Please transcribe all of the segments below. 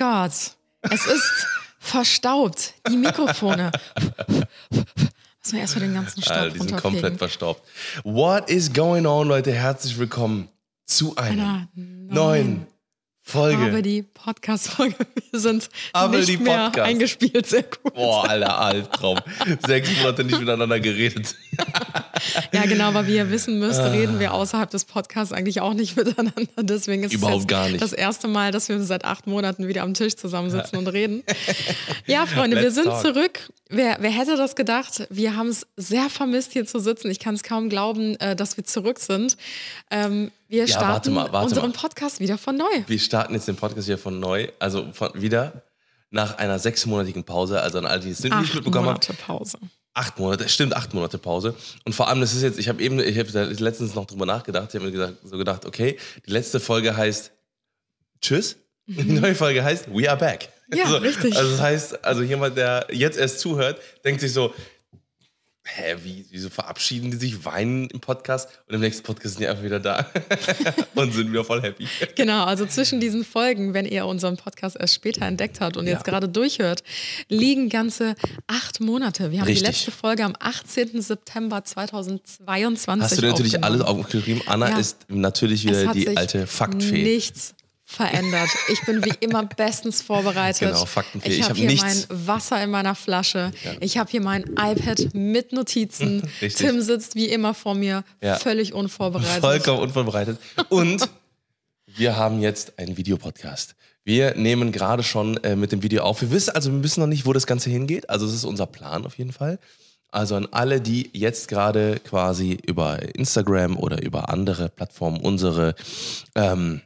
mein Gott. Es ist verstaubt. Die Mikrofone. Müssen wir erstmal den ganzen Staub Alter, die sind komplett verstaubt. What is going on, Leute? Herzlich willkommen zu Einer neuen Folge. Aber die Podcast-Folge, wir sind Aber nicht mehr eingespielt. Sehr gut. Boah, alter Albtraum. Sechs Monate nicht miteinander geredet. Ja, genau, aber wie ihr wissen müsst, reden wir außerhalb des Podcasts eigentlich auch nicht miteinander. Deswegen ist Überhaupt es jetzt gar nicht. das erste Mal, dass wir seit acht Monaten wieder am Tisch zusammensitzen und reden. Ja, Freunde, wir sind talk. zurück. Wer, wer hätte das gedacht? Wir haben es sehr vermisst, hier zu sitzen. Ich kann es kaum glauben, äh, dass wir zurück sind. Ähm, wir Ja, starten warte mal, warte unseren mal. Podcast wieder von neu. Wir starten jetzt den Podcast hier von neu, also von, wieder nach einer sechsmonatigen Pause. Also an alle, die es nicht Acht mitbekommen haben. Monate Pause. Acht Monate, stimmt, acht Monate Pause. Und vor allem, das ist jetzt, ich habe eben, ich habe letztens noch drüber nachgedacht, ich habe mir gesagt, so gedacht, okay, die letzte Folge heißt Tschüss. Die neue Folge heißt We are back. Mhm. Ja, richtig. Also das heißt, also jemand, der jetzt erst zuhört, denkt sich so, hä, wie, wieso verabschieden die sich, weinen im Podcast und im nächsten Podcast sind die einfach wieder da und sind wieder voll happy. Genau, also zwischen diesen Folgen, wenn ihr unseren Podcast erst später entdeckt habt und Ja. jetzt gerade durchhört, liegen ganze acht Monate. Wir haben Richtig. die letzte Folge am 18. September 2022 Hast du natürlich alles aufgeschrieben? Anna Ja. ist natürlich wieder die alte Faktfee. nichts verändert. Ich bin wie immer bestens vorbereitet. Genau, Faktenfee. Ich habe hab hier nichts. mein Wasser in meiner Flasche. Ich habe hier mein iPad mit Notizen. Richtig. Tim sitzt wie immer vor mir, Ja. völlig unvorbereitet. Vollkommen unvorbereitet. Und wir haben jetzt einen Videopodcast. Wir nehmen gerade schon äh, mit dem Video auf. Wir wissen also, wir wissen noch nicht, wo das Ganze hingeht. Also, es ist unser Plan auf jeden Fall. Also an alle, die jetzt gerade quasi über Instagram oder über andere Plattformen unsere ähm,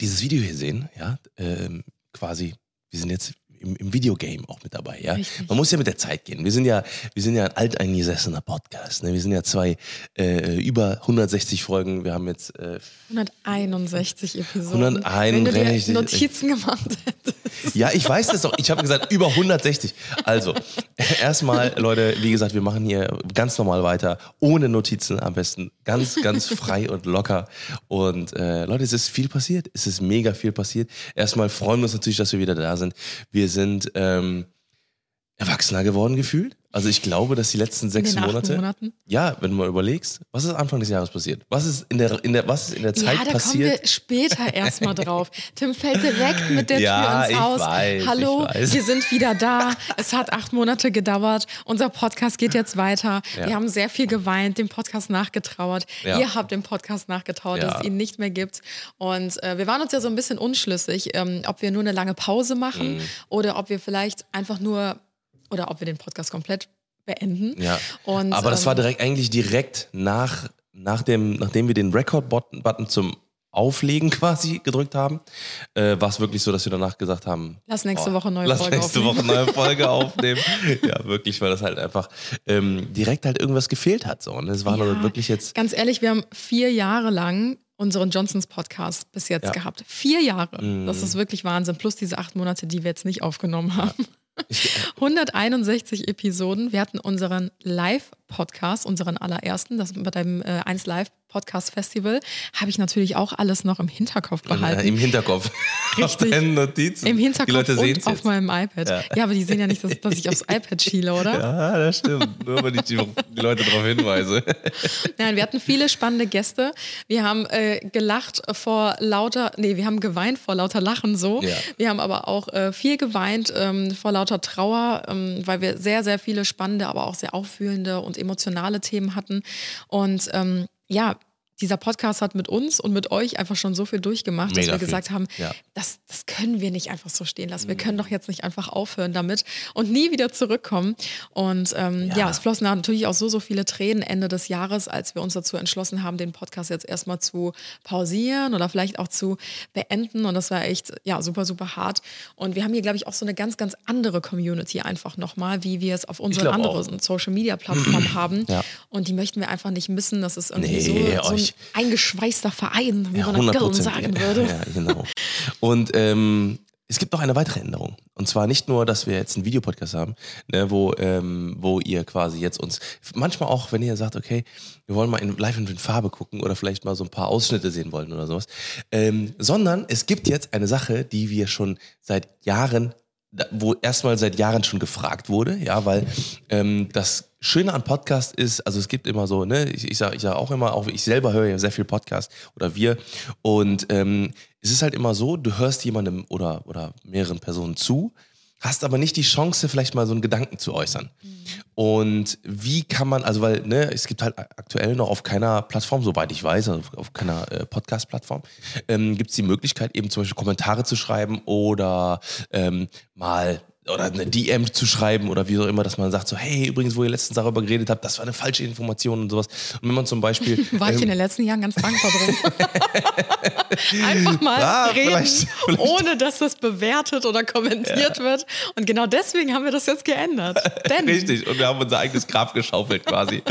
dieses Video hier sehen, ja, ähm, quasi, wir sind jetzt im, im Videogame auch mit dabei, ja. Richtig. Man muss ja mit der Zeit gehen. Wir sind ja, wir sind ja ein alteingesessener Podcast. Ne? Wir sind ja zwei äh, über 160 Folgen. Wir haben jetzt äh, 161 Episoden. 161. Wenn du dir Notizen gemacht hättest. Ja, ich weiß das doch. Ich habe gesagt, über 160. Also, erstmal, Leute, wie gesagt, wir machen hier ganz normal weiter, ohne Notizen am besten. Ganz, ganz frei und locker. Und äh, Leute, es ist viel passiert. Es ist mega viel passiert. Erstmal freuen wir uns natürlich, dass wir wieder da sind. Wir sind ähm, erwachsener geworden gefühlt. Also ich glaube, dass die letzten sechs Monate. Monaten? Ja, wenn du mal überlegst, was ist Anfang des Jahres passiert? Was ist in der, in der, was ist in der Zeit ja, da passiert? kommen wir später erstmal drauf. Tim fällt direkt mit der Ja, Tür ins Haus. weiß, Hallo, wir sind wieder da. Es hat acht Monate gedauert. Unser Podcast geht jetzt weiter. Ja. Wir haben sehr viel geweint, dem Podcast nachgetrauert. Ja. Ihr habt dem Podcast nachgetrauert, dass es ihn nicht mehr gibt. Und äh, wir waren uns ja so ein bisschen unschlüssig, ähm, ob wir nur eine lange Pause machen Mhm. oder ob wir vielleicht einfach nur oder ob wir den Podcast komplett beenden. Ja. Und, Aber das war ähm, direkt eigentlich direkt nach, nach dem, nachdem wir den Record-Button zum Auflegen quasi gedrückt haben, äh, war es wirklich so, dass wir danach gesagt haben, Lass nächste Woche neue lass Folge nächste aufnehmen. Woche neue Folge aufnehmen. Ja, wirklich, weil das halt einfach ähm, direkt halt irgendwas gefehlt hat. So. Und es war Ja. dann wirklich jetzt, Ganz ehrlich, wir haben vier Jahre lang unseren Johnsons Podcast bis jetzt Ja. Gehabt. Vier Jahre. Das ist wirklich Wahnsinn. Plus diese acht Monate, die wir jetzt nicht aufgenommen haben. 161 Episoden. Wir hatten unseren Live-Podcast, unseren allerersten, das bei dem äh, 1 Live Podcast Festival, habe ich natürlich auch alles noch im Hinterkopf behalten. äh, im Hinterkopf. Richtig. Im Hinterkopf Die Leute sehen und es auf jetzt. meinem iPad. Ja. Ja. aber die sehen ja nicht, dass, dass ich aufs iPad schiele, oder? Ja, das stimmt. Nur wenn ich die, die Leute darauf hinweise. Nein, wir hatten viele spannende Gäste. Wir haben äh, gelacht vor lauter, nee, wir haben geweint vor lauter Lachen so. Ja. Wir haben aber auch äh, viel geweint ähm, vor lauter Trauer, ähm, weil wir sehr, sehr viele spannende, aber auch sehr auffühlende und emotionale Themen hatten. Und ähm, ja, dieser Podcast hat mit uns und mit euch einfach schon so viel durchgemacht, dass Mega wir viel. gesagt haben, Ja. das, das können wir nicht einfach so stehen lassen. Wir Mhm. können doch jetzt nicht einfach aufhören damit und nie wieder zurückkommen. Und ähm, ja. Ja. es flossen natürlich auch so, so viele Tränen Ende des Jahres, als wir uns dazu entschlossen haben, den Podcast jetzt erstmal zu pausieren oder vielleicht auch zu beenden. Und das war echt, ja, super, super hart. Und wir haben hier, glaube ich, auch so eine ganz, ganz andere Community einfach nochmal, wie wir es auf unseren anderen Social-Media-Plattformen haben. Ja. Und die möchten wir einfach nicht missen. Das ist irgendwie Nee, so, so ein euch- eingeschweißter Verein, wie Ja, man in Köln 100%. sagen würde. Ja, genau. Und ähm, es gibt noch eine weitere Änderung. Und zwar nicht nur, dass wir jetzt einen Videopodcast haben, ne, wo, ähm, wo ihr quasi jetzt uns, manchmal auch, wenn ihr sagt, okay, wir wollen mal in, live in Farbe gucken oder vielleicht mal so ein paar Ausschnitte sehen wollen oder sowas, ähm, sondern es gibt jetzt eine Sache, die wir schon seit Jahren wo erstmal seit Jahren schon gefragt wurde, ja, weil ähm, das Schöne an Podcast ist, also es gibt immer so, ne, ich, ich sage ich sag auch immer, auch ich selber höre ja sehr viel Podcast oder wir. Und ähm, es ist halt immer so, du hörst jemandem oder, oder mehreren Personen zu, hast aber nicht die Chance, vielleicht mal so einen Gedanken zu äußern. Und wie kann man, also weil, ne, es gibt halt aktuell noch auf keiner Plattform, soweit ich weiß, also auf keiner äh, Podcast-Plattform, ähm, gibt es die Möglichkeit, eben zum Beispiel Kommentare zu schreiben oder ähm, mal oder eine DM zu schreiben oder wie auch immer, dass man sagt so, hey, übrigens, wo ihr letztens darüber geredet habt, das war eine falsche Information und sowas. Und wenn man zum Beispiel War ich ähm, in den letzten Jahren ganz dankbar drum. Einfach mal Ah, reden, vielleicht- vielleicht- ohne dass das bewertet oder kommentiert wird. Und genau deswegen haben wir das jetzt geändert. Denn Richtig, und wir haben unser eigenes Grab geschaufelt quasi.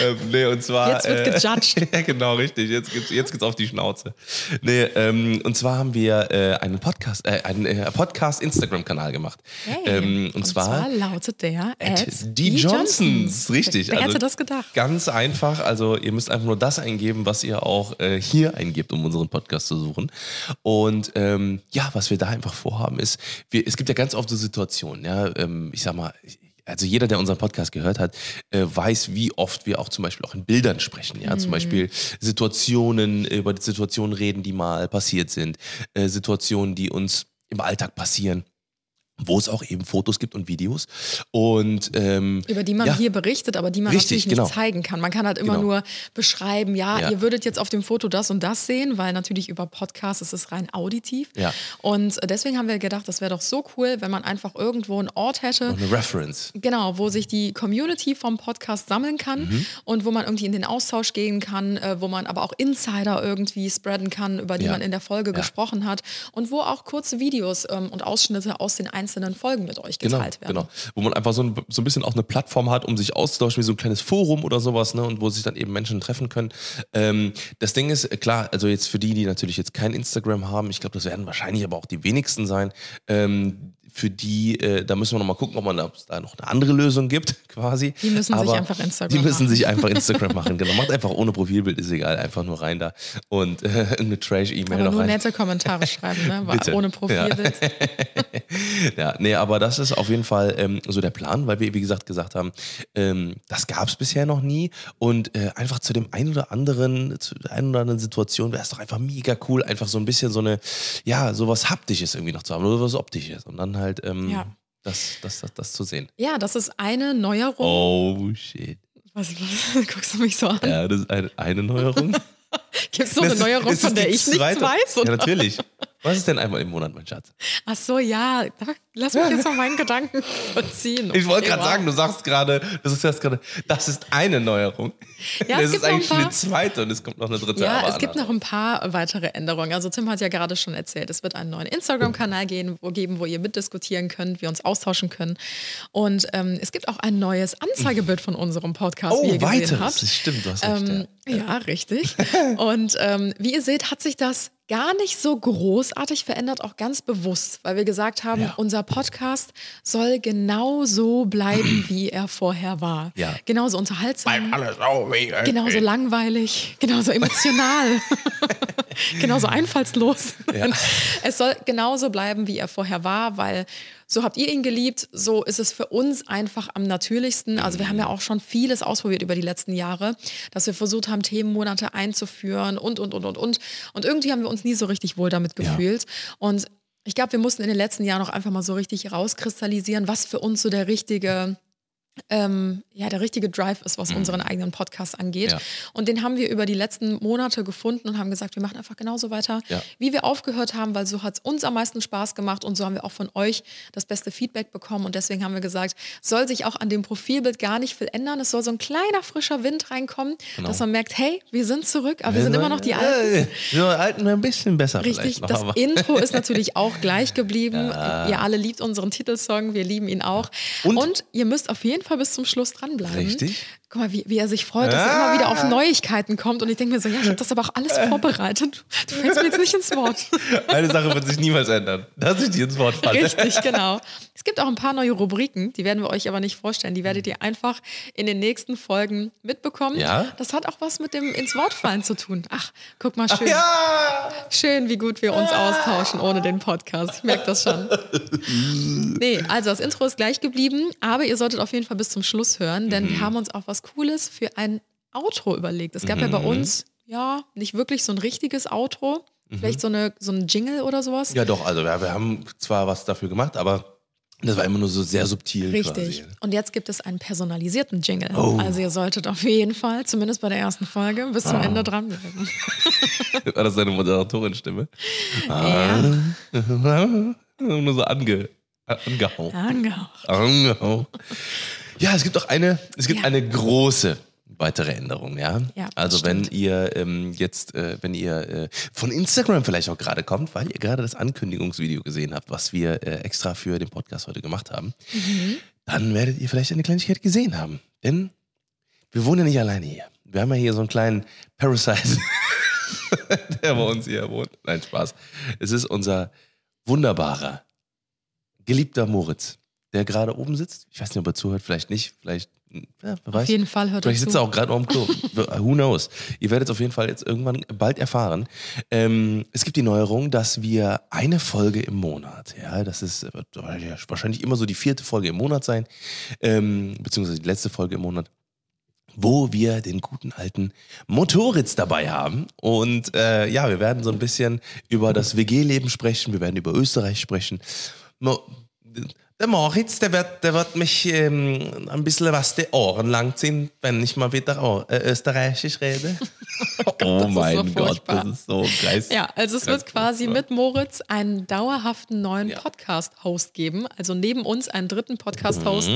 ähm, nee, und zwar. Jetzt wird gejudged. ja, genau, richtig. Jetzt geht's, jetzt geht's auf die Schnauze. Nee, ähm, und zwar haben wir äh, einen Podcast, äh, einen äh, Podcast-Instagram-Kanal gemacht. Hey, ähm, und, zwar. lautet der At die Johnsons, richtig. Wer also hätte das gedacht? Ganz einfach. Also ihr müsst einfach nur das eingeben, was ihr auch äh, hier eingebt, um unseren Podcast zu suchen. Und ähm, ja, was wir da einfach vorhaben ist, wir, es gibt ja ganz oft so Situationen, ja, ähm, ich sag mal, also jeder, der unseren Podcast gehört hat, äh, weiß, wie oft wir auch zum Beispiel auch in Bildern sprechen. Ja, zum Beispiel Situationen, über die Situationen reden, die mal passiert sind, äh, Situationen, die uns im Alltag passieren wo es auch eben Fotos gibt und Videos. Und ähm, Über die man ja, hier berichtet, aber die man Richtig, natürlich nicht genau. zeigen kann. Man kann halt immer Genau. nur beschreiben, ja, Ja. ihr würdet jetzt auf dem Foto das und das sehen, weil natürlich über Podcast ist es rein auditiv. Ja. Und deswegen haben wir gedacht, das wäre doch so cool, wenn man einfach irgendwo einen Ort hätte, noch eine Reference. Genau, wo sich die Community vom Podcast sammeln kann Mhm. und wo man irgendwie in den Austausch gehen kann, äh, wo man aber auch Insider irgendwie spreaden kann, über die man in der Folge gesprochen hat und wo auch kurze Videos ähm, und Ausschnitte aus den einzelnen Folgen mit euch Genau, geteilt werden. genau. Wo man einfach so ein, so ein bisschen auch eine Plattform hat, um sich auszutauschen, wie so ein kleines Forum oder sowas, ne? Und wo sich dann eben Menschen treffen können. Ähm, das Ding ist, äh, klar, also jetzt für die, die natürlich jetzt kein Instagram haben, ich glaube, das werden wahrscheinlich aber auch die wenigsten sein. Ähm, für die, äh, da müssen wir noch mal gucken, ob man da, ob es da noch eine andere Lösung gibt, quasi. Die müssen sich Aber einfach Instagram Die müssen machen. sich einfach Instagram machen, genau. Macht einfach ohne Profilbild, ist egal, einfach nur rein da und äh, eine Trash-E-Mail noch nur rein. nette Kommentare schreiben, ne? Bitte. ohne Profilbild. Ja, nee, aber das ist auf jeden Fall ähm, so der Plan, weil wir, wie gesagt, gesagt haben, ähm, das gab es bisher noch nie. Und äh, einfach zu dem einen oder anderen, zu der einen oder anderen Situation wäre es doch einfach mega cool, einfach so ein bisschen so eine, ja, sowas Haptisches irgendwie noch zu haben oder was Optisches. Und dann halt ähm, Ja. das, das, das, das zu sehen. Ja, das ist eine Neuerung. Oh shit. Was, was guckst du mich so an? Ja, das ist eine, eine Neuerung. Gibt es noch eine Neuerung, von der ich nichts weiß? Ja, Oder? natürlich. Was ist denn einmal im Monat, mein Schatz? Ach so, ja. Lass mich jetzt mal meinen Gedanken verziehen. Ich wollte gerade sagen, du sagst gerade, das ist jetzt gerade, das ist eine Neuerung. Ja, das es ist gibt noch ein eigentlich schon eine zweite und es kommt noch eine dritte. Ja, aber es gibt noch ein paar weitere Änderungen. Also Tim hat ja gerade schon erzählt, es wird einen neuen Instagram-Kanal geben, wo ihr mitdiskutieren könnt, wir uns austauschen können. Und ähm, es gibt auch ein neues Anzeigebild von unserem Podcast, Oh, wie ihr gesehen weiteres. habt. Das stimmt, du hast recht. Ähm, ja. richtig. Und ähm, wie ihr seht, hat sich das gar nicht so großartig verändert, auch ganz bewusst, weil wir gesagt haben, Ja. unser Podcast soll genau so bleiben, wie er vorher war. Ja. Genauso unterhaltsam. Alles oh, wie, äh, Genauso langweilig, genauso emotional, genauso einfallslos. Ja. Es soll genauso bleiben, wie er vorher war, weil so habt ihr ihn geliebt, so ist es für uns einfach am natürlichsten. Also wir haben ja auch schon vieles ausprobiert über die letzten Jahre, dass wir versucht haben, Themenmonate einzuführen und, und, und, und, und. Und irgendwie haben wir uns nie so richtig wohl damit Ja. gefühlt. Und ich glaube, wir mussten in den letzten Jahren auch einfach mal so richtig rauskristallisieren, was für uns so der richtige ähm, ja, der richtige Drive ist, was unseren eigenen Podcast angeht. Mhm. Ja. Und den haben wir über die letzten Monate gefunden und haben gesagt, wir machen einfach genauso weiter, Ja. wie wir aufgehört haben, weil so hat es uns am meisten Spaß gemacht und so haben wir auch von euch das beste Feedback bekommen. Und deswegen haben wir gesagt, soll sich auch an dem Profilbild gar nicht viel ändern. Es soll so ein kleiner frischer Wind reinkommen, Genau. dass man merkt, hey, wir sind zurück, aber wir sind immer noch die Alten. Äh, Die alten ein bisschen besser Richtig, vielleicht noch. das aber- Intro ist natürlich auch gleich geblieben. Ihr alle liebt unseren Titelsong, wir lieben ihn auch. Und, Und- ihr müsst auf jeden Fall bis zum Schluss dranbleiben. Richtig. Guck mal, wie, wie er sich freut, dass er immer wieder auf Neuigkeiten kommt. Und ich denke mir so, ja, ich habe das aber auch alles vorbereitet. Du fällst mir jetzt nicht ins Wort. Eine Sache wird sich niemals ändern, dass ich dir ins Wort falle. Richtig, genau. Es gibt auch ein paar neue Rubriken, die werden wir euch aber nicht vorstellen. Die werdet ihr einfach in den nächsten Folgen mitbekommen. Ja? Das hat auch was mit dem ins Wort fallen zu tun. Ach, guck mal schön. Ja! Schön, wie gut wir uns austauschen ohne den Podcast. Ich merke das schon. Nee, also das Intro ist gleich geblieben, aber ihr solltet auf jeden Fall bis zum Schluss hören, denn wir haben uns auch was Cooles für ein Outro überlegt. Es gab ja bei uns, ja, nicht wirklich so ein richtiges Outro. Vielleicht so, eine, so ein Jingle oder sowas. Ja, doch, also wir, wir haben zwar was dafür gemacht, aber das war immer nur so sehr subtil. Richtig. Quasi. Und jetzt gibt es einen personalisierten Jingle. Oh. Also ihr solltet auf jeden Fall, zumindest bei der ersten Folge, bis zum Ende dranbleiben. War das deine Moderatorin-Stimme? Ja. nur so ange, angehauen. Angehaucht. Angehauen. Ja, es gibt auch eine, es gibt Ja. eine große weitere Änderung, ja. Ja, also wenn stimmt. ihr ähm, jetzt, äh, wenn ihr äh, von Instagram vielleicht auch gerade kommt, weil ihr gerade das Ankündigungsvideo gesehen habt, was wir äh, extra für den Podcast heute gemacht haben, Mhm. dann werdet ihr vielleicht eine Kleinigkeit gesehen haben. Denn wir wohnen ja nicht alleine hier. Wir haben ja hier so einen kleinen Parasite, der bei uns hier wohnt. Nein, Spaß. Es ist unser wunderbarer, geliebter Moritz, der gerade oben sitzt. Ich weiß nicht, ob er zuhört, vielleicht nicht, vielleicht, ja, wer weiß. Auf jeden Fall hört Vielleicht er sitzt zu. er auch gerade auf dem Klo. Who knows? Ihr werdet es auf jeden Fall jetzt irgendwann bald erfahren. Ähm, es gibt die Neuerung, dass wir eine Folge im Monat, ja, das ist wird wahrscheinlich immer so die vierte Folge im Monat sein, ähm, beziehungsweise die letzte Folge im Monat, wo wir den guten alten Motoritz dabei haben. Und äh, ja, wir werden so ein bisschen über das WG-Leben sprechen, wir werden über Österreich sprechen. Mo der Moritz, der wird, der wird mich ähm, ein bisschen was die Ohren langziehen, wenn ich mal wieder oh, äh, Österreichisch rede. oh das ist mein so Gott, furchtbar. das ist so geil. Ja, also es wird quasi mit Moritz einen dauerhaften neuen Ja. Podcast-Host geben. Also neben uns einen dritten Podcast-Host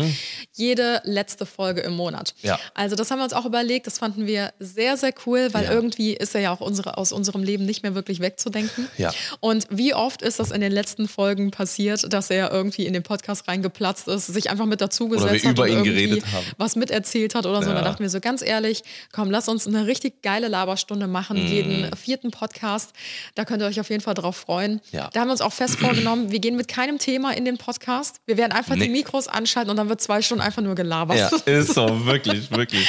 jede letzte Folge im Monat. Mhm. Ja. Also das haben wir uns auch überlegt. Das fanden wir sehr, sehr cool, weil Ja. irgendwie ist er ja auch unsere, aus unserem Leben nicht mehr wirklich wegzudenken. Ja. Und wie oft ist das in den letzten Folgen passiert, dass er irgendwie in den Podcast reingeplatzt ist, sich einfach mit dazugesetzt Oder wir hat über und ihn irgendwie geredet haben. was miterzählt hat oder so. Ja. Da dachten wir so ganz ehrlich, komm, lass uns eine richtig geile Laberstunde machen, Mhm. jeden vierten Podcast. Da könnt ihr euch auf jeden Fall drauf freuen. Ja. Da haben wir uns auch fest vorgenommen, wir gehen mit keinem Thema in den Podcast. Wir werden einfach Nee. die Mikros anschalten und dann wird zwei Stunden einfach nur gelabert. Ja, ist so, wirklich, wirklich.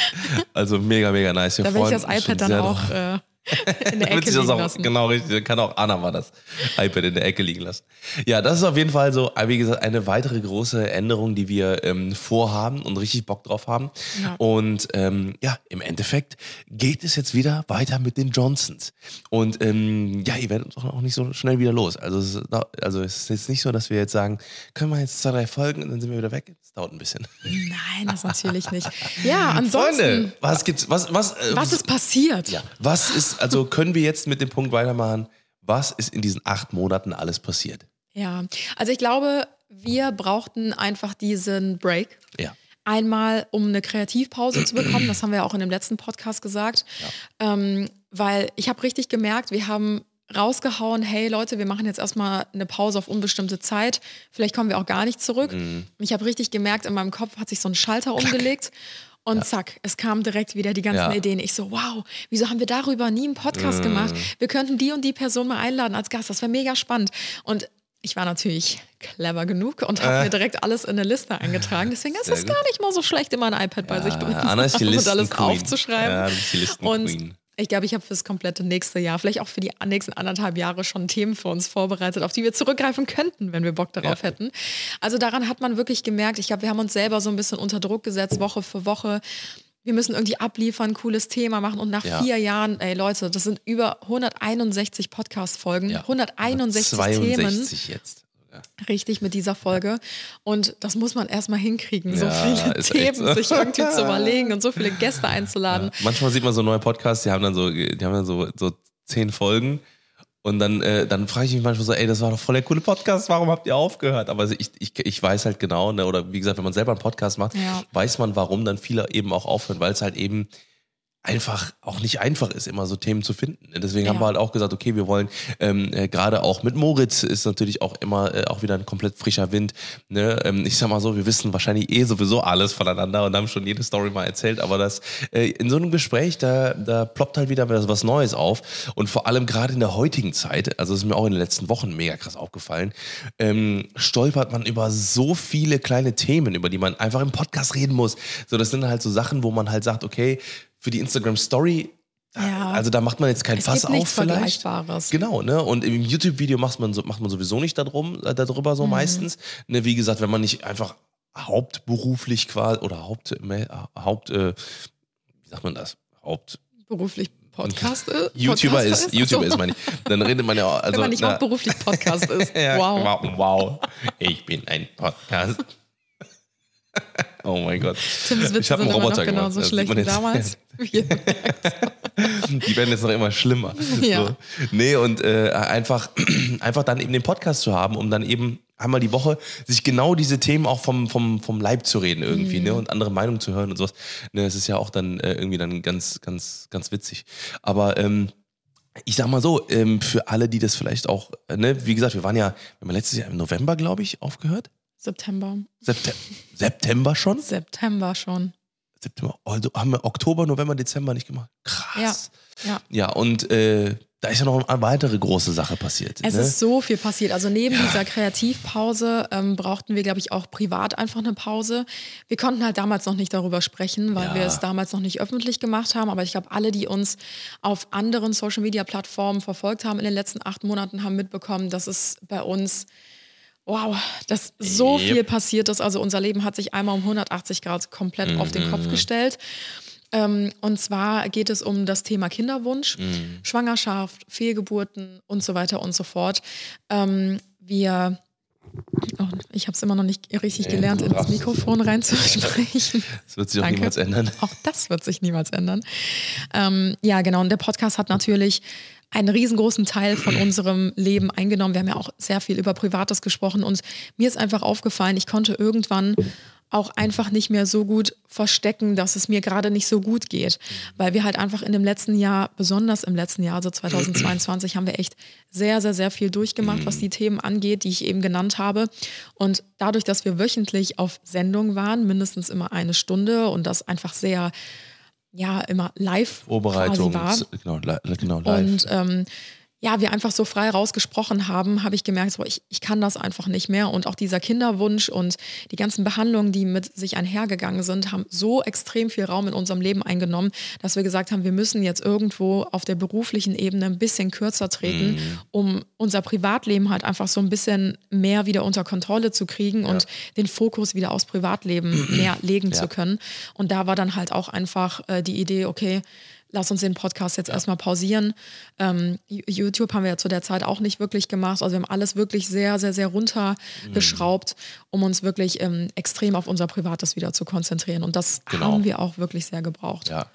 Also mega, mega nice. Wir Da will ich das iPad dann auch äh, in der Ecke liegen auch, lassen. genau richtig, dann kann auch Anna mal das iPad in der Ecke liegen lassen. Ja, das ist auf jeden Fall so, wie gesagt, eine weitere große Änderung, die wir ähm, vorhaben und richtig Bock drauf haben. Ja. Und ähm, ja, im Endeffekt geht es jetzt wieder weiter mit den Johnsons. Und ähm, ja, ihr werdet auch nicht so schnell wieder los. Also es, ist, also es ist jetzt nicht so, dass wir jetzt sagen, können wir jetzt zwei, drei Folgen und dann sind wir wieder weg. Dauert ein bisschen. Nein, das natürlich nicht. Ja, ansonsten, Freunde, was gibt's, was, was, äh, was ist passiert? ja. Was ist, also können wir jetzt mit dem Punkt weitermachen? Was ist in diesen acht Monaten alles passiert? Ja, also ich glaube, wir brauchten einfach diesen Break. Ja. Einmal, um eine Kreativpause zu bekommen, das haben wir ja auch in dem letzten Podcast gesagt, ähm, weil ich habe richtig gemerkt, wir haben rausgehauen, hey Leute, wir machen jetzt erstmal eine Pause auf unbestimmte Zeit, vielleicht kommen wir auch gar nicht zurück. Ich habe richtig gemerkt, in meinem Kopf hat sich so ein Schalter umgelegt und zack, es kamen direkt wieder die ganzen Ja. Ideen. Ich so, wow, wieso haben wir darüber nie einen Podcast gemacht? Wir könnten die und die Person mal einladen als Gast, das wäre mega spannend. Und ich war natürlich clever genug und habe mir direkt alles in eine Liste eingetragen. Deswegen ist es gar nicht mal so schlecht, immer ein iPad bei sich Ja, zu Anna ist die und alles aufzuschreiben. Ja, die Listenqueen. Und ich glaube, ich habe fürs komplette nächste Jahr, vielleicht auch für die nächsten anderthalb Jahre schon Themen für uns vorbereitet, auf die wir zurückgreifen könnten, wenn wir Bock darauf Ja. hätten. Also daran hat man wirklich gemerkt, ich glaube, wir haben uns selber so ein bisschen unter Druck gesetzt, Woche für Woche. Wir müssen irgendwie abliefern, cooles Thema machen. Und nach Ja. vier Jahren, ey Leute, das sind über 161 Podcast-Folgen, Ja. 161 Themen. 62 jetzt. Ja. Richtig mit dieser Folge. Und das muss man erstmal hinkriegen, so Ja, viele Themen so. sich irgendwie zu überlegen und so viele Gäste einzuladen. Manchmal sieht man so neue Podcasts, die haben dann so, die haben dann so, so zehn Folgen. Und dann, äh, dann frage ich mich manchmal so, ey, das war doch voll der coole Podcast, warum habt ihr aufgehört? Aber ich, ich, ich weiß halt genau, ne, oder wie gesagt, wenn man selber einen Podcast macht, Ja. weiß man, warum dann viele eben auch aufhören, weil es halt eben einfach auch nicht einfach ist, immer so Themen zu finden. Deswegen Ja. haben wir halt auch gesagt, okay, wir wollen ähm, äh, gerade auch mit Moritz ist natürlich auch immer äh, auch wieder ein komplett frischer Wind. Ne? Ähm, ich sag mal so, wir wissen wahrscheinlich eh sowieso alles voneinander und haben schon jede Story mal erzählt, aber das äh, in so einem Gespräch, da, da ploppt halt wieder was Neues auf und vor allem gerade in der heutigen Zeit, also das ist mir auch in den letzten Wochen mega krass aufgefallen, ähm, stolpert man über so viele kleine Themen, über die man einfach im Podcast reden muss. So, das sind halt so Sachen, wo man halt sagt, okay, für die Instagram Story, Ja. also da macht man jetzt kein Es Fass gibt auf vielleicht. Vergleichbares. Genau, ne? Und im YouTube-Video macht man, so, macht man sowieso nicht darum, äh, darüber Mhm. so meistens. Ne, wie gesagt, wenn man nicht einfach hauptberuflich quasi oder Haupt, äh, Haupt äh, wie sagt man das? Haupt Beruflich Podcast ist. YouTuber Podcaster ist, YouTuber ist man nicht. Dann redet man ja auch, also Wenn man nicht na, hauptberuflich Podcast ist. wow. wow. Wow, ich bin ein Podcast. Oh mein Gott. Tims Ich Witze hab einen sind immer noch Roboter gemacht. genauso schlecht wie damals. Die werden jetzt noch immer schlimmer. Ja. So. Nee, und äh, einfach, einfach dann eben den Podcast zu haben, um dann eben einmal die Woche sich genau diese Themen auch vom, vom, vom Leib zu reden irgendwie, Mhm. ne? Und andere Meinungen zu hören und sowas. Ne, das ist ja auch dann äh, irgendwie dann ganz, ganz, ganz witzig. Aber ähm, ich sag mal so, ähm, für alle, die das vielleicht auch, äh, ne, wie gesagt, wir waren ja, wir haben letztes Jahr im November, glaube ich, aufgehört. September. September, September schon? September schon. September. Also haben wir Oktober, November, Dezember nicht gemacht. Krass. Ja. Ja, und äh, da ist ja noch eine weitere große Sache passiert. Es ne? ist so viel passiert. Also neben dieser Kreativpause ähm, brauchten wir, glaube ich, auch privat einfach eine Pause. Wir konnten halt damals noch nicht darüber sprechen, weil Ja. wir es damals noch nicht öffentlich gemacht haben. Aber ich glaube, alle, die uns auf anderen Social-Media-Plattformen verfolgt haben in den letzten acht Monaten, haben mitbekommen, dass es bei uns Wow, dass so Yep. viel passiert ist. Also unser Leben hat sich einmal um 180 Grad komplett auf den Mhm. Kopf gestellt. Ähm, und zwar geht es um das Thema Kinderwunsch, Mhm. Schwangerschaft, Fehlgeburten und so weiter und so fort. Ähm, wir, oh, ich habe es immer noch nicht richtig Nee, gelernt, ins. Mikrofon reinzusprechen. Das wird sich auch Danke. niemals ändern. Auch das wird sich niemals ändern. Ähm, ja, genau. Und der Podcast hat natürlich einen riesengroßen Teil von unserem Leben eingenommen. Wir haben ja auch sehr viel über Privates gesprochen und mir ist einfach aufgefallen, ich konnte irgendwann auch einfach nicht mehr so gut verstecken, dass es mir gerade nicht so gut geht. Weil wir halt einfach in dem letzten Jahr, besonders im letzten Jahr, also 2022, haben wir echt sehr, sehr, sehr viel durchgemacht, was die Themen angeht, die ich eben genannt habe. Und dadurch, dass wir wöchentlich auf Sendung waren, mindestens immer eine Stunde und das einfach sehr, ja, immer live Vorbereitung, quasi war. genau, li genau live. Und ähm, ja, wir einfach so frei rausgesprochen haben, habe ich gemerkt, so, ich, ich kann das einfach nicht mehr. Und auch dieser Kinderwunsch und die ganzen Behandlungen, die mit sich einhergegangen sind, haben so extrem viel Raum in unserem Leben eingenommen, dass wir gesagt haben, wir müssen jetzt irgendwo auf der beruflichen Ebene ein bisschen kürzer treten, um unser Privatleben halt einfach so ein bisschen mehr wieder unter Kontrolle zu kriegen und den Fokus wieder aufs Privatleben mehr legen Ja. zu können. Und da war dann halt auch einfach äh, die Idee, okay, lass uns den Podcast jetzt erstmal pausieren. Ähm, YouTube haben wir ja zu der Zeit auch nicht wirklich gemacht. Also wir haben alles wirklich sehr, sehr, sehr runtergeschraubt, um uns wirklich ähm, extrem auf unser Privates wieder zu konzentrieren. Und das Genau. haben wir auch wirklich sehr gebraucht. Ja,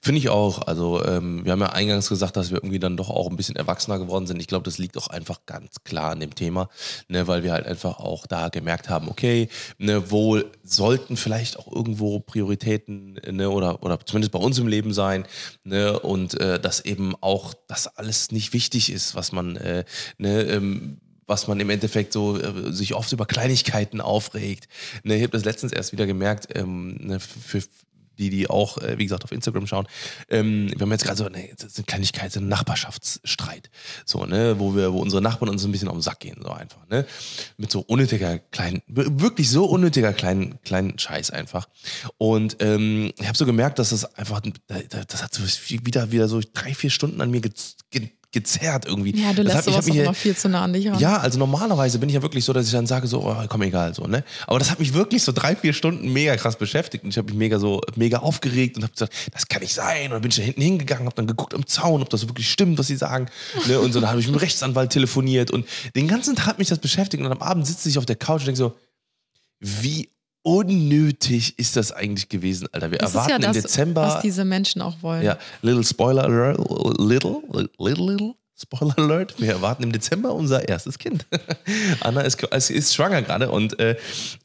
finde ich auch. Also ähm, wir haben ja eingangs gesagt, dass wir irgendwie dann doch auch ein bisschen erwachsener geworden sind. Ich glaube, das liegt auch einfach ganz klar an dem Thema, ne, weil wir halt einfach auch da gemerkt haben, okay, ne, wo sollten vielleicht auch irgendwo Prioritäten ne, oder, oder zumindest bei uns im Leben sein ne, und äh, dass eben auch das alles nicht wichtig ist, was man äh, ne, ähm, was man im Endeffekt so äh, sich oft über Kleinigkeiten aufregt. Ne, ich habe das letztens erst wieder gemerkt, ähm, ne, für die, die auch, äh, wie gesagt, auf Instagram schauen. Ähm, wir haben jetzt gerade so eine, eine Kleinigkeit, so einen Nachbarschaftsstreit. So, ne, wo wir, wo unsere Nachbarn uns ein bisschen auf den Sack gehen, so einfach, ne? Mit so unnötiger kleinen, wir- wirklich so unnötiger kleinen, kleinen Scheiß einfach. Und ähm, ich habe so gemerkt, dass das einfach, das hat so wieder, wieder so drei, vier Stunden an mir ge ge gezerrt irgendwie. Ja, du lässt hat sowas auch immer viel zu nah an dich ran. ja, also normalerweise bin ich ja wirklich so, dass ich dann sage so, oh, komm egal so, ne? Aber das hat mich wirklich so drei, vier Stunden mega krass beschäftigt und ich habe mich mega so mega aufgeregt und habe gesagt, das kann nicht sein. Und dann bin ich da hinten hingegangen, habe dann geguckt am Zaun, ob das wirklich stimmt, was sie sagen. Ne? Und so dann habe ich mit dem Rechtsanwalt telefoniert und den ganzen Tag hat mich das beschäftigt und am Abend sitze ich auf der Couch und denke so, wie unnötig ist das eigentlich gewesen, Alter? Wir Das erwarten ja das, im Dezember. was diese Menschen auch wollen. Ja, little Spoiler alert, little, little, little, Spoiler alert, wir erwarten im Dezember unser erstes Kind. Anna ist, ist, schwanger gerade und äh,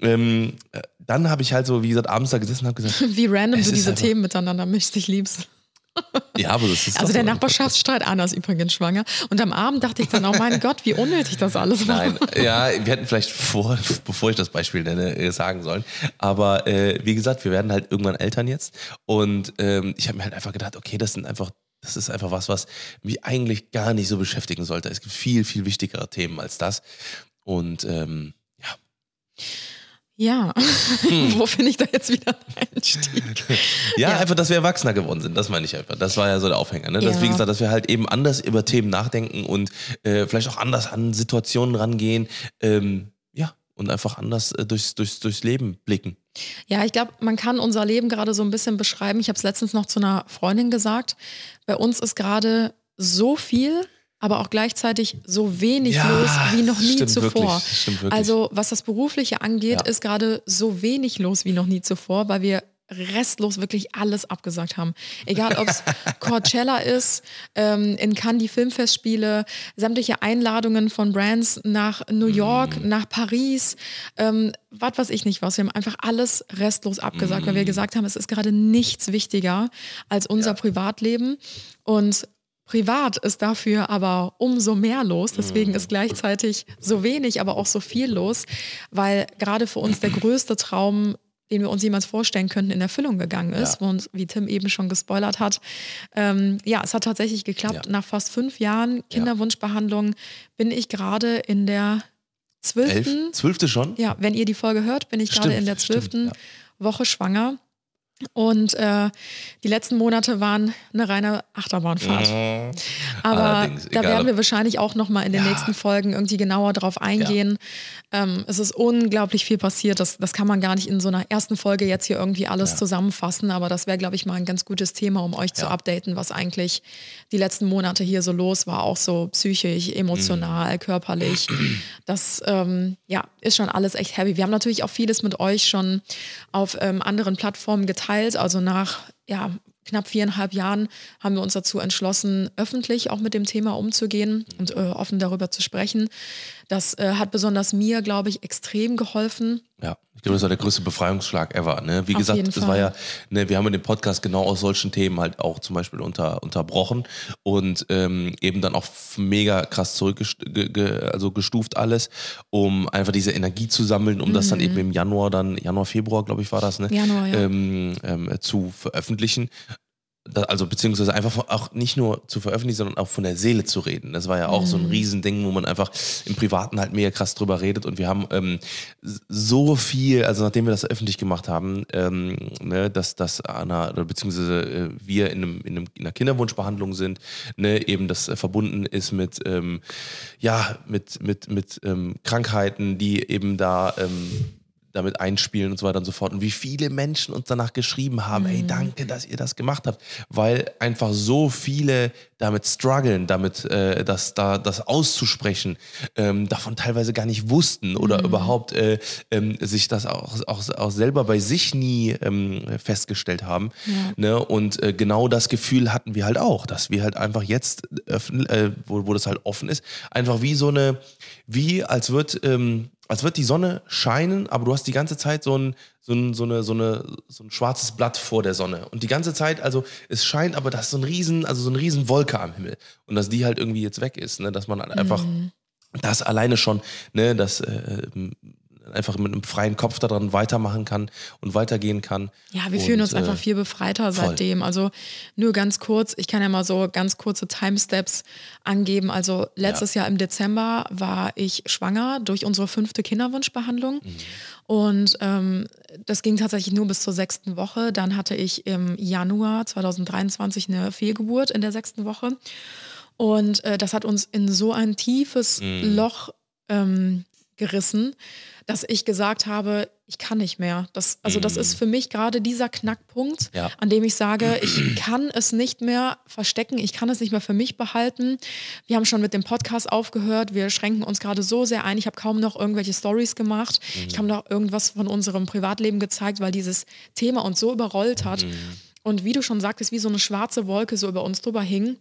ähm, äh, dann habe ich halt so, wie gesagt, abends da gesessen und habe gesagt, Wie random du diese einfach- Themen miteinander mischst, ich lieb's. Ja, aber das ist Also der. Nachbarschaftsstreit, Anna ist übrigens schwanger. Und am Abend dachte ich dann, oh mein Gott, wie unnötig das alles war. Nein, ja, wir hätten vielleicht vor, bevor ich das Beispiel nenne, äh, sagen sollen. Aber äh, wie gesagt, wir werden halt irgendwann Eltern jetzt. Und ähm, ich habe mir halt einfach gedacht, okay, das sind einfach, das ist einfach was, was mich eigentlich gar nicht so beschäftigen sollte. Es gibt viel, viel wichtigere Themen als das. Und ähm, ja. Ja, Hm. wo finde ich da jetzt wieder einen Einstieg? ja. Ja. einfach, dass wir erwachsener geworden sind. Das meine ich einfach. Das war ja so der Aufhänger. Ne? Dass, Ja. Wie gesagt, dass wir halt eben anders über Themen nachdenken und äh, vielleicht auch anders an Situationen rangehen. Ähm, ja, und einfach anders äh, durchs, durchs, durchs Leben blicken. Ja, ich glaube, man kann unser Leben gerade so ein bisschen beschreiben. Ich habe es letztens noch zu einer Freundin gesagt. Bei uns ist gerade so viel, aber auch gleichzeitig so wenig Ja, los wie noch nie zuvor. wirklich. Also was das Berufliche angeht, Ja. ist gerade so wenig los wie noch nie zuvor, weil wir restlos wirklich alles abgesagt haben. Egal, ob es Coachella ist, ähm, in Cannes die Filmfestspiele, sämtliche Einladungen von Brands nach New York, Mhm. nach Paris, ähm, was weiß ich nicht was. Wir haben einfach alles restlos abgesagt, weil wir Mhm. gesagt haben, es ist gerade nichts wichtiger als unser Privatleben. Und Privat ist dafür aber umso mehr los. Deswegen ist gleichzeitig so wenig, aber auch so viel los, weil gerade für uns der größte Traum, den wir uns jemals vorstellen könnten, in Erfüllung gegangen ist. Ja. Und wie Tim eben schon gespoilert hat, ähm, ja, es hat tatsächlich geklappt. Ja. Nach fast fünf Jahren Kinderwunschbehandlung bin ich gerade in der zwölften? Zwölfte schon? ja, wenn ihr die Folge hört, bin ich gerade in der zwölften ja. Woche schwanger. Und äh, die letzten Monate waren eine reine Achterbahnfahrt. Aber Allerdings, da werden wir wahrscheinlich auch nochmal in den Ja. nächsten Folgen irgendwie genauer drauf eingehen. Ähm, es ist unglaublich viel passiert. Das, das kann man gar nicht in so einer ersten Folge jetzt hier irgendwie alles Ja. zusammenfassen. Aber das wäre, glaube ich, mal ein ganz gutes Thema, um euch zu Ja. updaten, was eigentlich die letzten Monate hier so los war. Auch so psychisch, emotional, Mhm. körperlich. Das ähm, ja, ist schon alles echt heavy. Wir haben natürlich auch vieles mit euch schon auf ähm, anderen Plattformen geteilt. Also nach ja, knapp viereinhalb Jahren haben wir uns dazu entschlossen, öffentlich auch mit dem Thema umzugehen und äh, offen darüber zu sprechen. Das äh, hat besonders mir, glaube ich, extrem geholfen. Ja, ich glaube, das war der größte Befreiungsschlag ever. Ne? Wie Auf gesagt, das war ja, ne, wir haben den Podcast genau aus solchen Themen halt auch zum Beispiel unter, unterbrochen und ähm, eben dann auch mega krass zurückgestuft ge, ge, also gestuft alles, um einfach diese Energie zu sammeln, um das dann eben im Januar, dann Januar, Februar, glaube ich, war das, ne? Mhm. Januar, ja. ähm, ähm, zu veröffentlichen. Also beziehungsweise einfach von, auch nicht nur zu veröffentlichen, sondern auch von der Seele zu reden. Das war ja auch so Mhm. ein Riesending, wo man einfach im Privaten halt mega krass drüber redet. Und wir haben ähm, so viel, also nachdem wir das öffentlich gemacht haben, ähm, ne, dass, dass Anna, oder beziehungsweise äh, wir in, einem, in, einem, in einer Kinderwunschbehandlung sind, ne, eben das äh, verbunden ist mit, ähm, ja, mit, mit, mit ähm, Krankheiten, die eben da ähm, damit einspielen und so weiter und so fort. Und wie viele Menschen uns danach geschrieben haben, ey, danke, dass ihr das gemacht habt, weil einfach so viele damit strugglen, damit äh, das, da, das auszusprechen, ähm, davon teilweise gar nicht wussten oder überhaupt äh, ähm, sich das auch, auch, auch selber bei sich nie ähm, festgestellt haben. Ne? Und äh, genau das Gefühl hatten wir halt auch, dass wir halt einfach jetzt, öffnen, äh, wo, wo das halt offen ist, einfach wie so eine, wie als wird, ähm, als wird die Sonne scheinen, aber du hast die ganze Zeit so ein, so ein, so eine, so eine, so ein schwarzes Blatt vor der Sonne. Und die ganze Zeit, also es scheint, aber da ist so ein riesen, also so eine riesen Wolke am Himmel. Und dass die halt irgendwie jetzt weg ist, ne? dass man halt einfach das alleine schon, ne, dass äh, einfach mit einem freien Kopf daran weitermachen kann und weitergehen kann. Ja, wir und, fühlen uns äh, einfach viel befreiter voll. seitdem. Also nur ganz kurz, ich kann ja mal so ganz kurze Timesteps angeben. Also letztes Jahr im Dezember war ich schwanger durch unsere fünfte Kinderwunschbehandlung. Mhm. Und ähm, das ging tatsächlich nur bis zur sechsten Woche. Dann hatte ich im Januar 2023 eine Fehlgeburt in der sechsten Woche. Und äh, das hat uns in so ein tiefes Mhm. Loch ähm, gerissen, dass ich gesagt habe, ich kann nicht mehr. Das, also das ist für mich gerade dieser Knackpunkt, Mhm. Ja. an dem ich sage, ich kann es nicht mehr verstecken, ich kann es nicht mehr für mich behalten. Wir haben schon mit dem Podcast aufgehört, wir schränken uns gerade so sehr ein. Ich habe kaum noch irgendwelche Stories gemacht. Ich habe noch irgendwas von unserem Privatleben gezeigt, weil dieses Thema uns so überrollt hat. Und wie du schon sagtest, wie so eine schwarze Wolke so über uns drüber hing.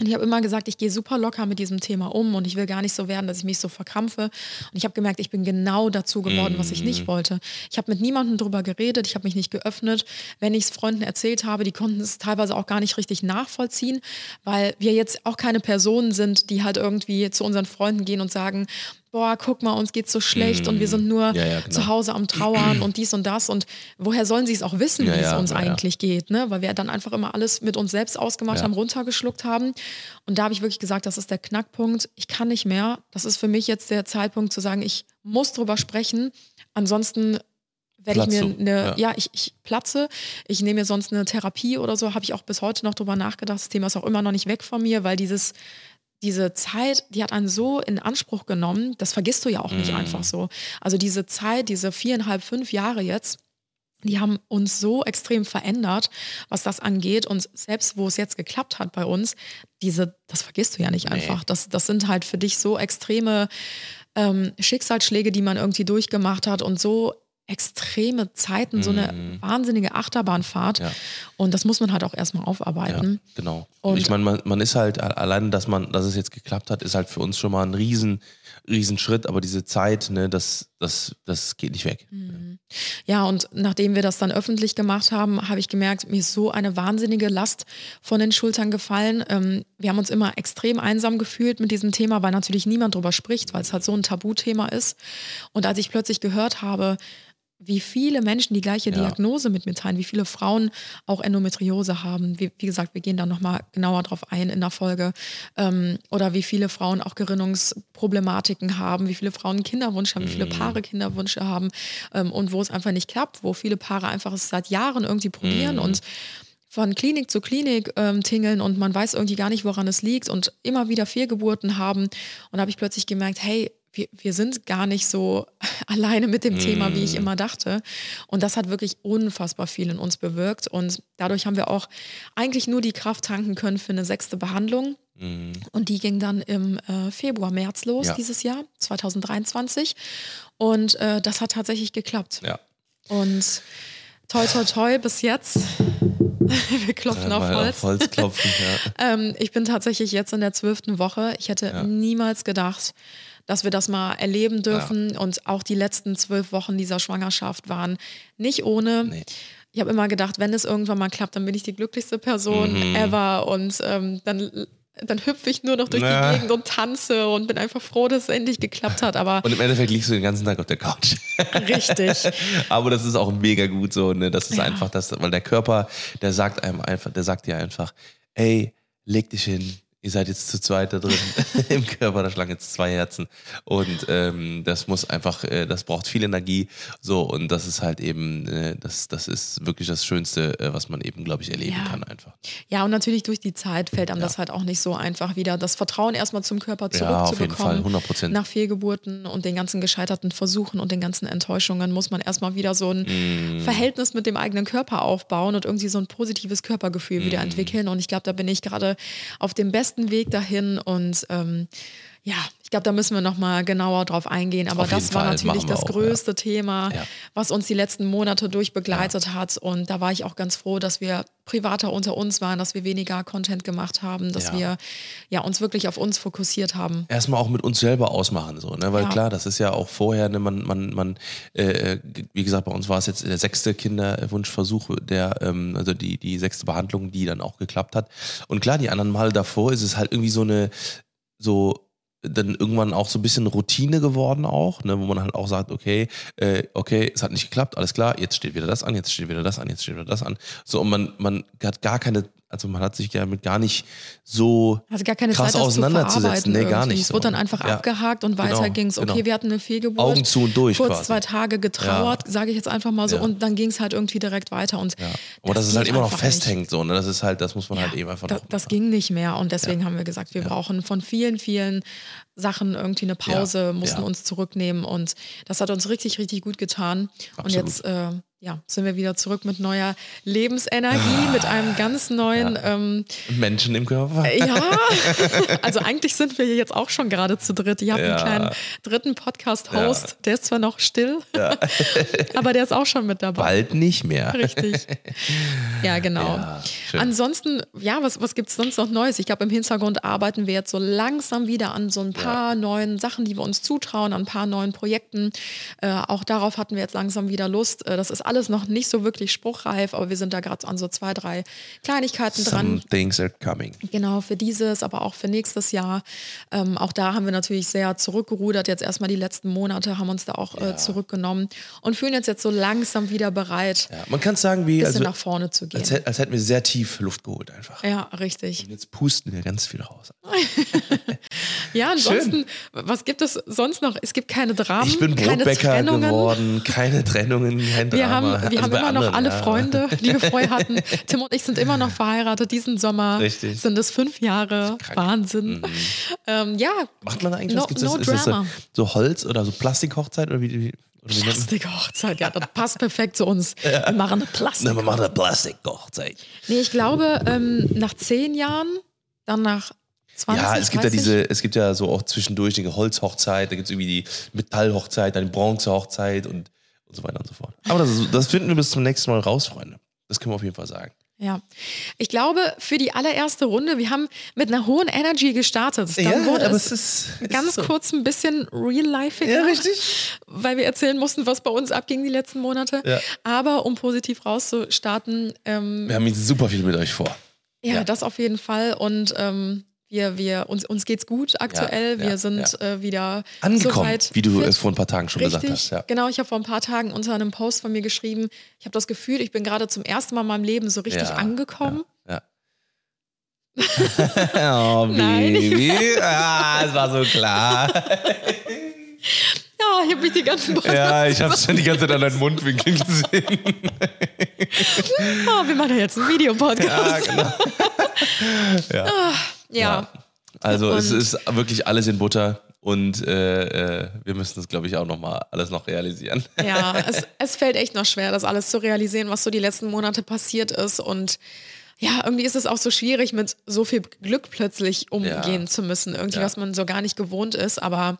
Und ich habe immer gesagt, ich gehe super locker mit diesem Thema um und ich will gar nicht so werden, dass ich mich so verkrampfe. Und ich habe gemerkt, ich bin genau dazu geworden, was ich nicht Mhm. wollte. Ich habe mit niemandem drüber geredet, ich habe mich nicht geöffnet. Wenn ich es Freunden erzählt habe, die konnten es teilweise auch gar nicht richtig nachvollziehen, weil wir jetzt auch keine Personen sind, die halt irgendwie zu unseren Freunden gehen und sagen, boah, guck mal, uns geht's so schlecht und wir sind nur. Ja, ja, genau. zu Hause am Trauern und dies und das. Und woher sollen sie es auch wissen, Ja, wie es uns eigentlich geht, ne? Weil wir dann einfach immer alles mit uns selbst ausgemacht haben, runtergeschluckt haben. Und da habe ich wirklich gesagt, das ist der Knackpunkt. Ich kann nicht mehr. Das ist für mich jetzt der Zeitpunkt zu sagen, ich muss drüber sprechen. Ansonsten werde ich mir eine, ja. ja, ich, ich platze. Ich nehme mir sonst eine Therapie oder so. Habe ich auch bis heute noch drüber nachgedacht. Das Thema ist auch immer noch nicht weg von mir, weil dieses diese Zeit, die hat einen so in Anspruch genommen, das vergisst du ja auch nicht Mhm. einfach so. Also diese Zeit, diese viereinhalb, fünf Jahre jetzt, die haben uns so extrem verändert, was das angeht. Und selbst wo es jetzt geklappt hat bei uns, diese, das vergisst du ja nicht Nee. einfach. Das, das sind halt für dich so extreme ähm, Schicksalsschläge, die man irgendwie durchgemacht hat und so extreme Zeiten, so eine wahnsinnige Achterbahnfahrt. Mhm. Ja. Und das muss man halt auch erstmal Ja, aufarbeiten. genau. Und- ich meine, man, man ist halt, allein, dass man, dass es jetzt geklappt hat, ist halt für uns schon mal ein riesen, riesen Schritt, aber diese Zeit, ne, das, das, das geht nicht weg. Ja, und nachdem wir das dann öffentlich gemacht haben, habe ich gemerkt, mir ist so eine wahnsinnige Last von den Schultern gefallen. Ähm, wir haben uns immer extrem einsam gefühlt mit diesem Thema, weil natürlich niemand drüber spricht, weil es halt so ein Tabuthema ist. Und als ich plötzlich gehört habe, wie viele Menschen die gleiche Ja. Diagnose mit mir teilen, wie viele Frauen auch Endometriose haben. Wie, wie gesagt, wir gehen da nochmal genauer drauf ein in der Folge. Ähm, oder wie viele Frauen auch Gerinnungsproblematiken haben, wie viele Frauen Kinderwunsch haben, wie viele Paare Kinderwünsche haben ähm, und wo es einfach nicht klappt, wo viele Paare einfach es seit Jahren irgendwie probieren und von Klinik zu Klinik ähm, tingeln und man weiß irgendwie gar nicht, woran es liegt und immer wieder Fehlgeburten haben. Und da habe ich plötzlich gemerkt, hey, wir, wir sind gar nicht so alleine mit dem Thema, wie ich immer dachte. Und das hat wirklich unfassbar viel in uns bewirkt. Und dadurch haben wir auch eigentlich nur die Kraft tanken können für eine sechste Behandlung. Und die ging dann im äh, Februar, März los Ja. dieses Jahr, 2023. Und äh, das hat tatsächlich geklappt. Ja. Und toi, toi, toi, bis jetzt. Wir klopfen auf Mal Holz. Auf Holz klopfen, ja. Ähm, ich bin tatsächlich jetzt in der zwölften Woche. Ich hätte Ja. niemals gedacht, dass wir das mal erleben dürfen. Und auch die letzten zwölf Wochen dieser Schwangerschaft waren nicht ohne. Nee. Ich habe immer gedacht, wenn es irgendwann mal klappt, dann bin ich die glücklichste Person Mhm. ever. Und ähm, dann, dann hüpfe ich nur noch durch Na. die Gegend und tanze und bin einfach froh, dass es endlich geklappt hat. Aber Und im Endeffekt liegst du den ganzen Tag auf der Couch. richtig. Aber das ist auch mega gut so, ne? Das ist Ja. einfach das, weil der Körper, der sagt einem einfach, der sagt dir einfach, ey, leg dich hin. Ihr seid jetzt zu zweit da drin im Körper, da schlagen jetzt zwei Herzen. Und ähm, das muss einfach, äh, das braucht viel Energie. So, und das ist halt eben, äh, das, das ist wirklich das Schönste, äh, was man eben, glaube ich, erleben Ja. kann einfach. Ja, und natürlich durch die Zeit fällt einem das halt auch nicht so einfach wieder, das Vertrauen erstmal zum Körper Ja, auf jeden zurückzubekommen. Fall, 100 Prozent. Nach Fehlgeburten und den ganzen gescheiterten Versuchen und den ganzen Enttäuschungen muss man erstmal wieder so ein Mm. Verhältnis mit dem eigenen Körper aufbauen und irgendwie so ein positives Körpergefühl Mm. wieder entwickeln. Und ich glaube, da bin ich gerade auf dem besten Weg dahin. Und ähm, ja, ich glaube, da müssen wir nochmal genauer drauf eingehen. Aber Auf das war Fall, natürlich das auch, größte Thema, Ja. was uns die letzten Monate durch begleitet hat. Und da war ich auch ganz froh, dass wir privater unter uns waren, dass wir weniger Content gemacht haben, dass Ja. wir ja, uns wirklich auf uns fokussiert haben. erstmal auch mit uns selber ausmachen, so, ne? Weil Ja. klar, das ist ja auch vorher, ne, man, man, man, äh, wie gesagt, bei uns war es jetzt der sechste Kinderwunschversuch, der, ähm, also die, die sechste Behandlung, die dann auch geklappt hat. Und klar, die anderen Male davor ist es halt irgendwie so eine, so dann irgendwann auch so ein bisschen Routine geworden auch, ne, wo man halt auch sagt, okay, äh, okay, es hat nicht geklappt, alles klar, jetzt steht wieder das an, jetzt steht wieder das an, jetzt steht wieder das an. So, und man, man hat gar keine, also man hat sich ja mit gar nicht so Also gar keine krass Zeit, das zu auseinanderzusetzen. Nee, gar nicht Es so. wurde dann einfach Ja. abgehakt und weiter Genau, ging's. Okay, genau. wir hatten eine Fehlgeburt. Augen zu und durch Kurz quasi. zwei Tage getrauert, sage ich jetzt einfach mal so. Ja. Und dann ging es halt irgendwie direkt weiter. Und Ja. Aber dass es halt geht immer noch nicht. festhängt, so, ne? Das ist halt, das muss man Ja, halt eben einfach da, das ging nicht mehr und deswegen haben wir gesagt, wir brauchen von vielen, vielen Sachen irgendwie eine Pause, Ja, mussten ja. uns zurücknehmen und das hat uns richtig, richtig gut getan. Und Absolut. jetzt äh, ja, sind wir wieder zurück mit neuer Lebensenergie, mit einem ganz neuen. Ähm, Menschen im Körper. ja, also eigentlich sind wir jetzt auch schon gerade zu dritt. Ich habe Ja. einen kleinen dritten Podcast-Host, der ist zwar noch still, aber der ist auch schon mit dabei. Bald nicht mehr. Richtig. Ja, genau. Ja. Ansonsten, ja, was, was gibt es sonst noch Neues? Ich glaube, im Hintergrund arbeiten wir jetzt so langsam wieder an so ein paar neuen Sachen, die wir uns zutrauen, an ein paar neuen Projekten. Äh, auch darauf hatten wir jetzt langsam wieder Lust. Äh, das ist alles noch nicht so wirklich spruchreif, aber wir sind da gerade an so zwei, drei Kleinigkeiten dran. Some things are coming. Genau, für dieses, aber auch für nächstes Jahr. Ähm, auch da haben wir natürlich sehr zurückgerudert. Jetzt erstmal die letzten Monate haben uns da auch äh, zurückgenommen und fühlen uns jetzt so langsam wieder bereit, Ja, man kann sagen, wie, ein bisschen also, nach vorne zu gehen. als, als hätten wir sehr tief Luft geholt einfach. Ja, richtig. Und jetzt pusten wir ganz viel raus. Ja, ansonsten, was gibt es sonst noch? Es gibt keine Dramen, Ich bin keine Brotbäcker Trennungen. geworden, keine Trennungen, kein Wir Drama. haben, wir Also haben immer noch anderen, alle ja. Freunde, die wir vorher hatten. Tim und ich sind immer noch verheiratet. Diesen Sommer Richtig. sind es fünf Jahre. Wahnsinn. Ähm, ja, Macht man eigentlich No- was? No das, ist das so, Holz oder so Plastikhochzeit oder wie, wie, Plastikhochzeit, ja, das passt perfekt zu uns. Wir machen eine Plastik. Na, man macht eine Plastikhochzeit. Nee, ich glaube, ähm, nach zehn Jahren, dann nach 20, Ja, es gibt ja 30. diese, es gibt ja so auch zwischendurch die Holzhochzeit, da gibt es irgendwie die Metallhochzeit, dann die Bronzehochzeit und, und so weiter und so fort. Aber das, das finden wir bis zum nächsten Mal raus, Freunde. Das können wir auf jeden Fall sagen. Ja, ich glaube, für die allererste Runde, wir haben mit einer hohen Energy gestartet. Dann wurde es, ist, ganz ist so. kurz ein bisschen real-life, Ja, richtig. weil wir erzählen mussten, was bei uns abging die letzten Monate. Ja. Aber um positiv rauszustarten, ähm, Wir haben jetzt super viel mit euch vor. ja, Ja. das auf jeden Fall. Und ähm, wir, wir, uns, uns geht's gut aktuell. Ja, wir ja, sind Äh, wieder Angekommen, soweit wie du äh, vor ein paar Tagen schon Richtig, gesagt hast. Ja. genau. Ich habe vor ein paar Tagen unter einem Post von mir geschrieben, ich habe das Gefühl, ich bin gerade zum ersten Mal in meinem Leben so richtig Ja, angekommen. Ja. oh, Nein. Baby. Ah, es war so klar. Ja, ich habe mich die ganzen Wochen. Ja, ich habe es schon die ganze Zeit an deinen Mundwinkeln gesehen. Oh, wir machen ja jetzt einen Videopodcast. Ja, genau. ja. Ja. Also es Und- ist wirklich alles in Butter und äh, äh, wir müssen das, glaube ich, auch noch mal alles noch realisieren. Ja, es, es fällt echt noch schwer, das alles zu realisieren, was so die letzten Monate passiert ist. Und ja, irgendwie ist es auch so schwierig, mit so viel Glück plötzlich umgehen Ja. zu müssen. Irgendwie, Ja. was man so gar nicht gewohnt ist. Aber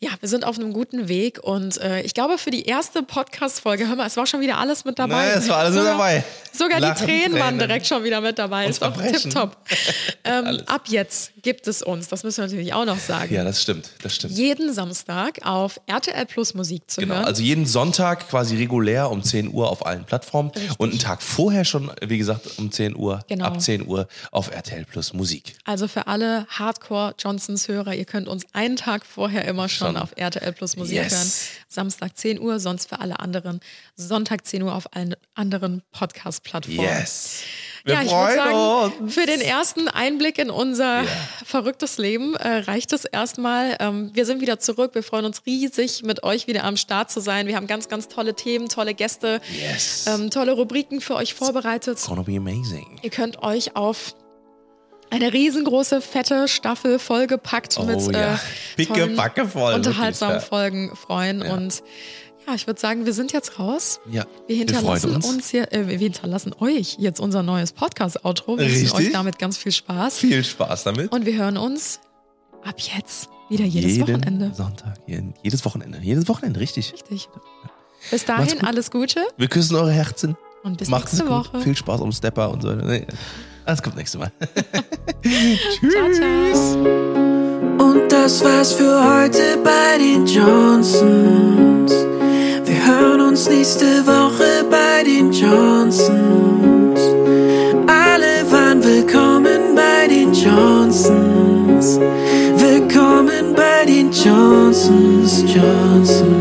ja, wir sind auf einem guten Weg. Und äh, ich glaube, für die erste Podcast-Folge, hör mal, es war schon wieder alles mit dabei. Nee, es war alles mit sogar, dabei. Sogar Lachen, die Tränen waren Tränen. direkt schon wieder mit dabei. Ist Verbrechen. tipptopp. ähm, ab jetzt gibt es uns, das müssen wir natürlich auch noch sagen. Ja, das stimmt, das stimmt. Jeden Samstag auf RTL Plus Musik zu Genau, hören. also jeden Sonntag quasi regulär um 10 Uhr auf allen Plattformen und einen Tag vorher schon, wie gesagt, um 10 Uhr, Genau. ab 10 Uhr auf RTL Plus Musik. Also für alle Hardcore-Johnsons-Hörer, ihr könnt uns einen Tag vorher immer schon, Schon. auf RTL Plus Musik Yes. hören. Samstag 10 Uhr, sonst für alle anderen Sonntag 10 Uhr auf allen anderen Podcast-Plattformen. Yes. Wir ja, ich würde sagen, uns. für den ersten Einblick in unser verrücktes Leben äh, reicht es erstmal. Ähm, wir sind wieder zurück. Wir freuen uns riesig, mit euch wieder am Start zu sein. Wir haben ganz, ganz tolle Themen, tolle Gäste, Yes. ähm, tolle Rubriken für euch vorbereitet. Gonna be amazing. Ihr könnt euch auf eine riesengroße, fette Staffel vollgepackt Oh mit ja. äh, Backe voll, unterhaltsamen wirklich, ja. Folgen freuen. Ja. Und ja, ich würde sagen, wir sind jetzt raus. Ja, Wir wir hinterlassen freuen uns. uns. hier, äh, wir hinterlassen euch jetzt unser neues Podcast-Outro. Wir wünschen euch damit ganz viel Spaß. Viel Spaß damit. Und wir hören uns ab jetzt wieder jedes Jeden Wochenende. Sonntag, jeden, jedes Wochenende. Jedes Wochenende, richtig. Richtig. Bis dahin gut. alles Gute Wir küssen eure Herzen. und bis Macht's nächste. Woche. Viel Spaß um Stepper und so. Nee, Das kommt nächstes Mal. Ciao, ciao. Und das war's für heute bei den Johnsons. Wir hören uns nächste Woche bei den Johnsons. Alle waren willkommen bei den Johnsons. Willkommen bei den Johnsons, Johnsons.